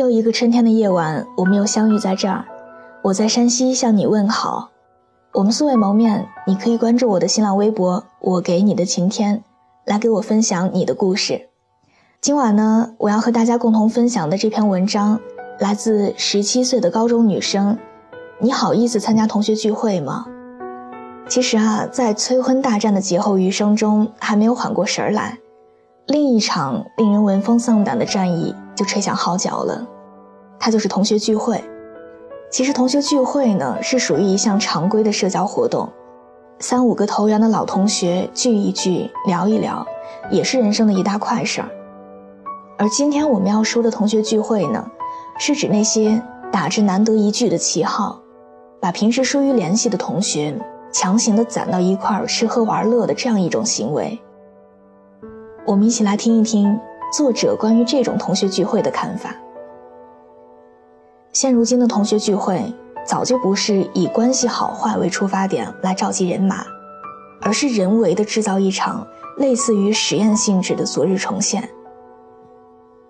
又一个春天的夜晚，我们又相遇在这儿。我在山西向你问好。我们素未谋面，你可以关注我的新浪微博“我给你的晴天”，来给我分享你的故事。今晚呢，我要和大家共同分享的这篇文章，来自十七岁的高中女生。你好意思参加同学聚会吗？其实啊，在催婚大战的劫后余生中，还没有缓过神儿来，另一场令人闻风丧胆的战役就吹响号角了。它就是同学聚会。其实同学聚会呢，是属于一项常规的社交活动，三五个投缘的老同学聚一聚，聊一聊，也是人生的一大快事儿。而今天我们要说的同学聚会呢，是指那些打着难得一聚的旗号，把平时疏于联系的同学强行的攒到一块儿吃喝玩乐的这样一种行为。我们一起来听一听作者关于这种同学聚会的看法。现如今的同学聚会，早就不是以关系好坏为出发点来召集人马，而是人为的制造一场类似于实验性质的昨日重现。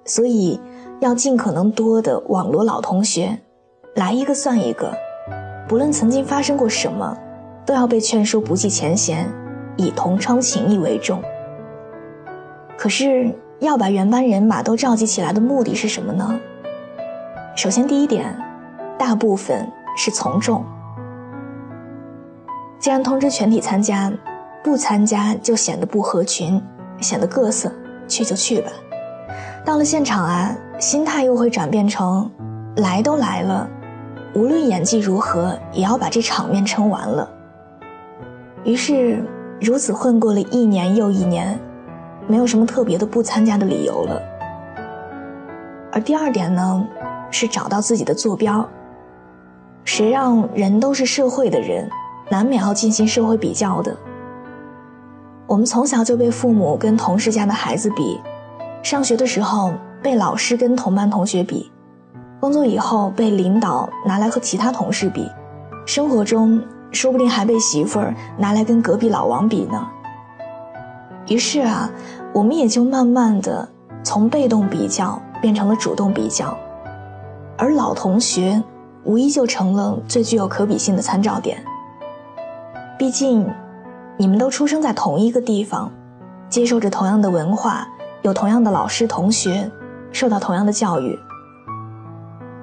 所以，要尽可能多的网罗老同学，来一个算一个，不论曾经发生过什么，都要被劝说不计前嫌，以同窗情谊为重。可是，要把原班人马都召集起来的目的是什么呢？首先，第一点，大部分是从众。既然通知全体参加，不参加就显得不合群，显得各色，去就去吧。到了现场啊，心态又会转变成，来都来了，无论演技如何，也要把这场面撑完了。于是，如此混过了一年又一年，没有什么特别的不参加的理由了。而第二点呢？是找到自己的坐标。谁让人都是社会的人，难免要进行社会比较的。我们从小就被父母跟同事家的孩子比，上学的时候被老师跟同班同学比，工作以后被领导拿来和其他同事比，生活中说不定还被媳妇儿拿来跟隔壁老王比呢。于是啊，我们也就慢慢的从被动比较变成了主动比较。而老同学，无疑就成了最具有可比性的参照点。毕竟，你们都出生在同一个地方，接受着同样的文化，有同样的老师同学，受到同样的教育。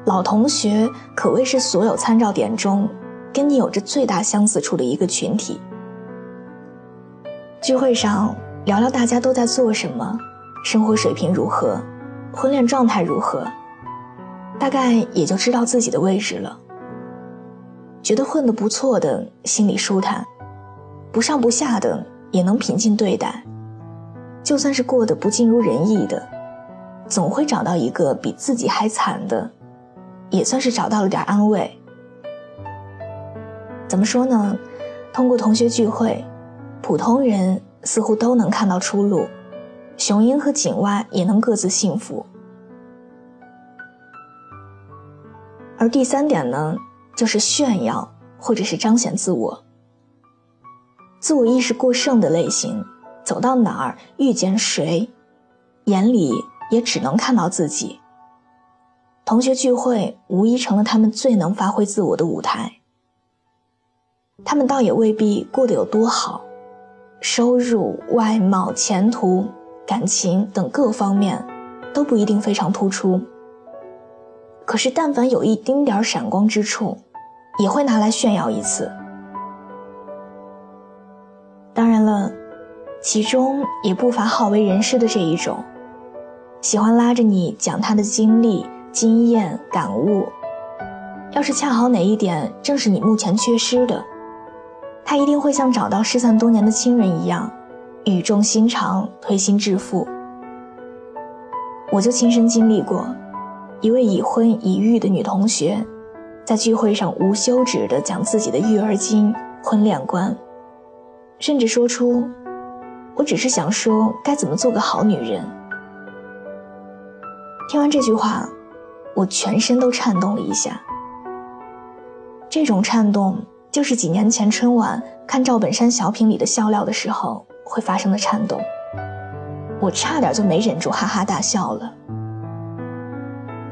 老同学可谓是所有参照点中，跟你有着最大相似处的一个群体。聚会上聊聊大家都在做什么，生活水平如何，婚恋状态如何。大概也就知道自己的位置了。觉得混得不错的，心里舒坦；不上不下的，也能平静对待。就算是过得不尽如人意的，总会找到一个比自己还惨的，也算是找到了点安慰。怎么说呢？通过同学聚会，普通人似乎都能看到出路，雄鹰和井蛙也能各自幸福。而第三点呢，就是炫耀或者是彰显自我。自我意识过剩的类型，走到哪儿遇见谁，眼里也只能看到自己。同学聚会无疑成了他们最能发挥自我的舞台。他们倒也未必过得有多好，收入、外貌、前途、感情等各方面，都不一定非常突出。可是，但凡有一丁点闪光之处，也会拿来炫耀一次。当然了，其中也不乏好为人师的这一种，喜欢拉着你讲他的经历、经验、感悟。要是恰好哪一点正是你目前缺失的，他一定会像找到失散多年的亲人一样，语重心长、推心置腹。我就亲身经历过。一位已婚已育的女同学，在聚会上无休止地讲自己的育儿经、婚恋观，甚至说出：“我只是想说该怎么做个好女人。”听完这句话，我全身都颤动了一下。这种颤动，就是几年前春晚看赵本山小品里的笑料的时候会发生的颤动。我差点就没忍住哈哈大笑了。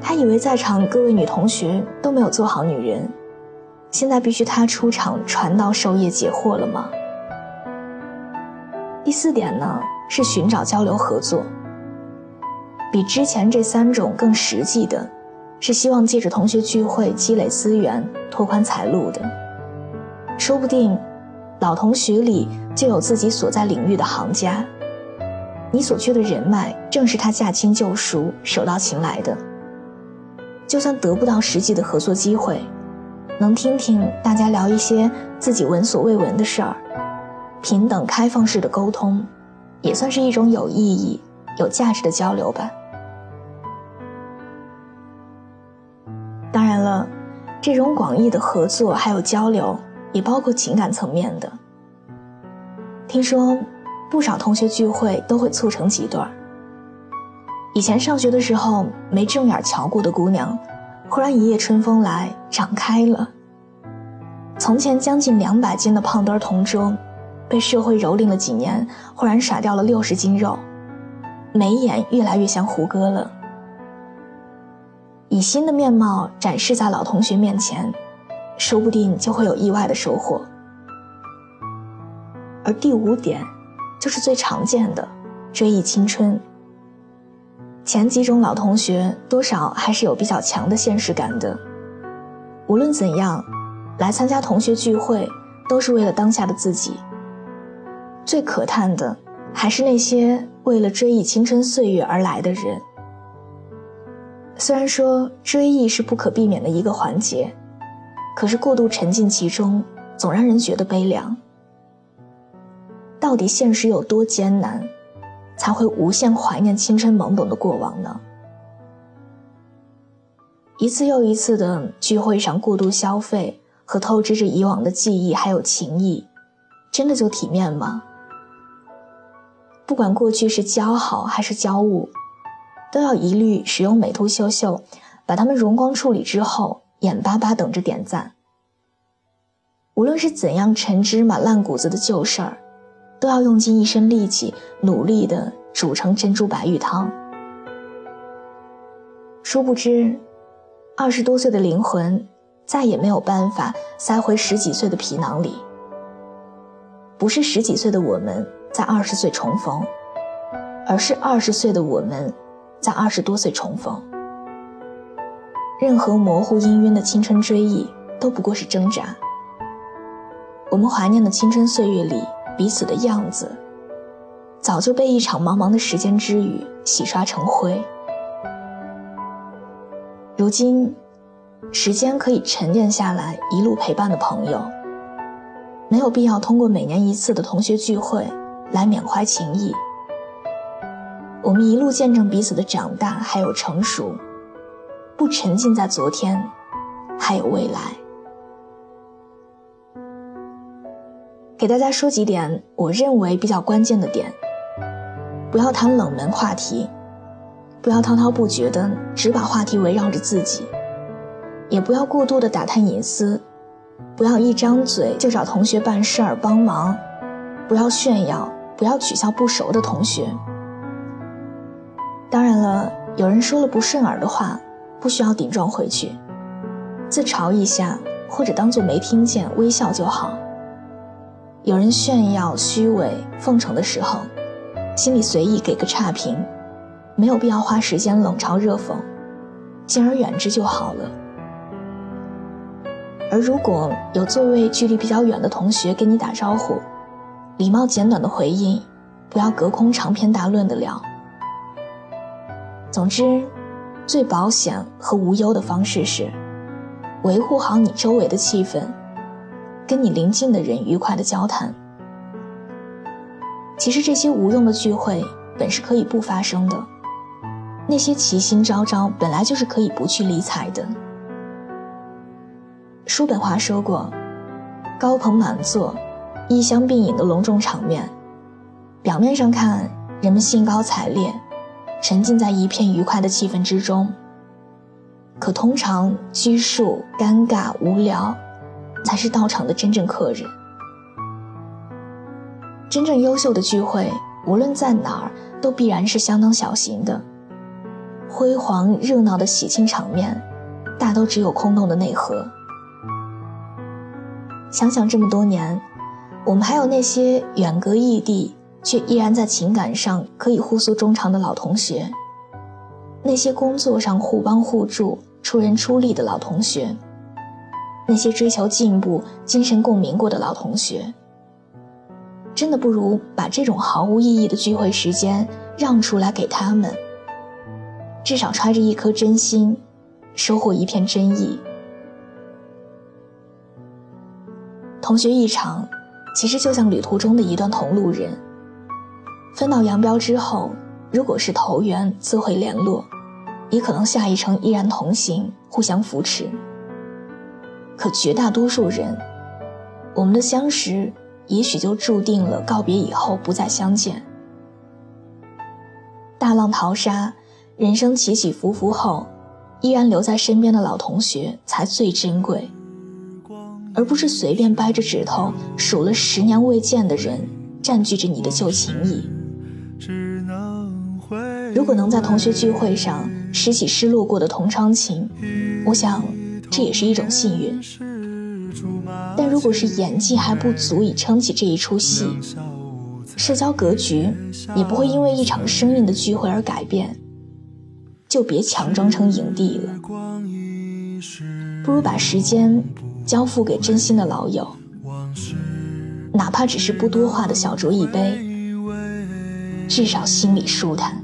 还以为在场各位女同学都没有做好女人，现在必须她出场传道授业解惑了吗？第四点呢，是寻找交流合作。比之前这三种更实际的，是希望借着同学聚会积累资源、拓宽财路的。说不定，老同学里就有自己所在领域的行家，你所缺的人脉正是他驾轻就熟、手到擒来的。就算得不到实际的合作机会，能听听大家聊一些自己闻所未闻的事儿，平等开放式的沟通，也算是一种有意义、有价值的交流吧。当然了，这种广义的合作还有交流，也包括情感层面的。听说，不少同学聚会都会促成几对儿。以前上学的时候没正眼瞧过的姑娘，忽然一夜春风来，长开了。从前将近两百斤的胖墩儿同桌，被社会蹂躏了几年，忽然甩掉了六十斤肉，眉眼越来越像胡歌了。以新的面貌展示在老同学面前，说不定就会有意外的收获。而第五点，就是最常见的追忆青春。前几种老同学多少还是有比较强的现实感的。无论怎样，来参加同学聚会都是为了当下的自己。最可叹的，还是那些为了追忆青春岁月而来的人。虽然说追忆是不可避免的一个环节，可是过度沉浸其中，总让人觉得悲凉。到底现实有多艰难，才会无限怀念青春懵懂的过往呢？一次又一次的聚会上过度消费和透支着以往的记忆还有情谊，真的就体面吗？不管过去是交好还是交恶。都要一律使用美图秀秀，把它们荣光处理之后，眼巴巴等着点赞。无论是怎样陈芝麻烂谷子的旧事儿，都要用尽一身力气，努力的煮成珍珠白玉汤。殊不知，二十多岁的灵魂再也没有办法塞回十几岁的皮囊里。不是十几岁的我们在二十岁重逢，而是二十岁的我们。在二十多岁重逢，任何模糊氤氲的青春追忆都不过是挣扎。我们怀念的青春岁月里彼此的样子，早就被一场茫茫的时间之雨洗刷成灰。如今，时间可以沉淀下来一路陪伴的朋友，没有必要通过每年一次的同学聚会来缅怀情谊。我们一路见证彼此的长大，还有成熟，不沉浸在昨天，还有未来。给大家说几点我认为比较关键的点：不要谈冷门话题，不要滔滔不绝的只把话题围绕着自己，也不要过度的打探隐私，不要一张嘴就找同学办事儿帮忙，不要炫耀，不要取笑不熟的同学。当然了，有人说了不顺耳的话，不需要顶撞回去，自嘲一下或者当做没听见，微笑就好。有人炫耀、虚伪、奉承的时候，心里随意给个差评，没有必要花时间冷嘲热讽，敬而远之就好了。而如果有座位距离比较远的同学跟你打招呼，礼貌简短的回应，不要隔空长篇大论的聊。总之，最保险和无忧的方式是维护好你周围的气氛，跟你邻近的人愉快的交谈。其实这些无用的聚会本是可以不发生的，那些奇心昭昭本来就是可以不去理睬的。叔本华说过：“高朋满座，衣香鬓影的隆重场面，表面上看人们兴高采烈。”沉浸在一片愉快的气氛之中，可通常拘束、尴尬、无聊，才是到场的真正客人。真正优秀的聚会，无论在哪儿，都必然是相当小型的，辉煌热闹的喜庆场面，大都只有空洞的内核。想想这么多年，我们还有那些远隔异地却依然在情感上可以互诉衷肠的老同学，那些工作上互帮互助、出人出力的老同学，那些追求进步、精神共鸣过的老同学。真的不如把这种毫无意义的聚会时间让出来给他们，至少揣着一颗真心，收获一片真意。同学一场，其实就像旅途中的一段同路人。分道扬镳之后，如果是投缘，自会联络，也可能下一程依然同行，互相扶持。可绝大多数人，我们的相识。也许就注定了告别以后不再相见。大浪淘沙，人生起起伏伏后，依然留在身边的老同学才最珍贵，而不是随便掰着指头数了十年未见的人占据着你的旧情谊。如果能在同学聚会上拾起失落过的同窗情，我想这也是一种幸运。但如果是演技还不足以撑起这一出戏，社交格局也不会因为一场生命的聚会而改变，就别强装成影帝了。不如把时间交付给真心的老友，哪怕只是不多话的小酌一杯，至少心里舒坦。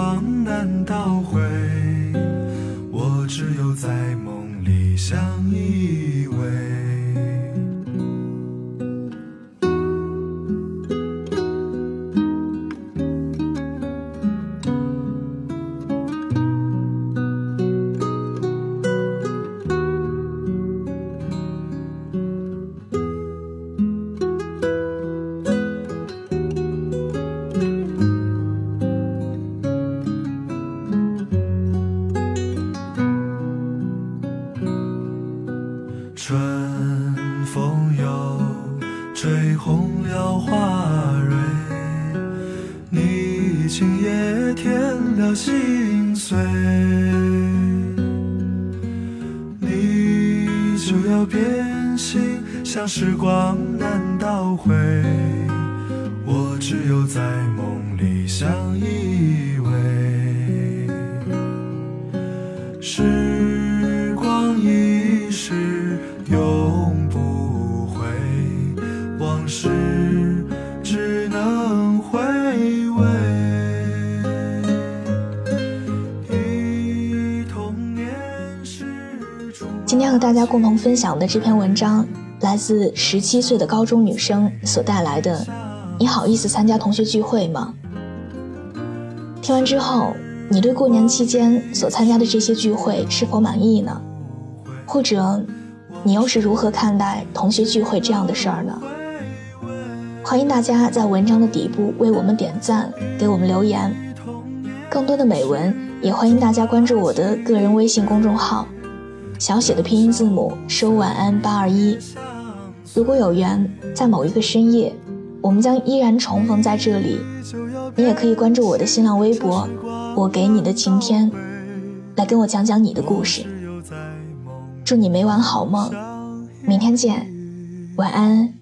心，像时光难倒回，我只有在梦里相依偎。时光一逝永不回，往事只能回味。今天和大家共同分享的这篇文章，来自十七岁的高中女生所带来的。你好意思参加同学聚会吗？听完之后，你对过年期间所参加的这些聚会是否满意呢？或者，你又是如何看待同学聚会这样的事儿呢？欢迎大家在文章的底部为我们点赞，给我们留言。更多的美文，也欢迎大家关注我的个人微信公众号。小写的拼音字母说晚安八二一。如果有缘，在某一个深夜，我们将依然重逢在这里。你也可以关注我的新浪微博，我给你的晴天，来跟我讲讲你的故事。祝你每晚好梦，明天见，晚安。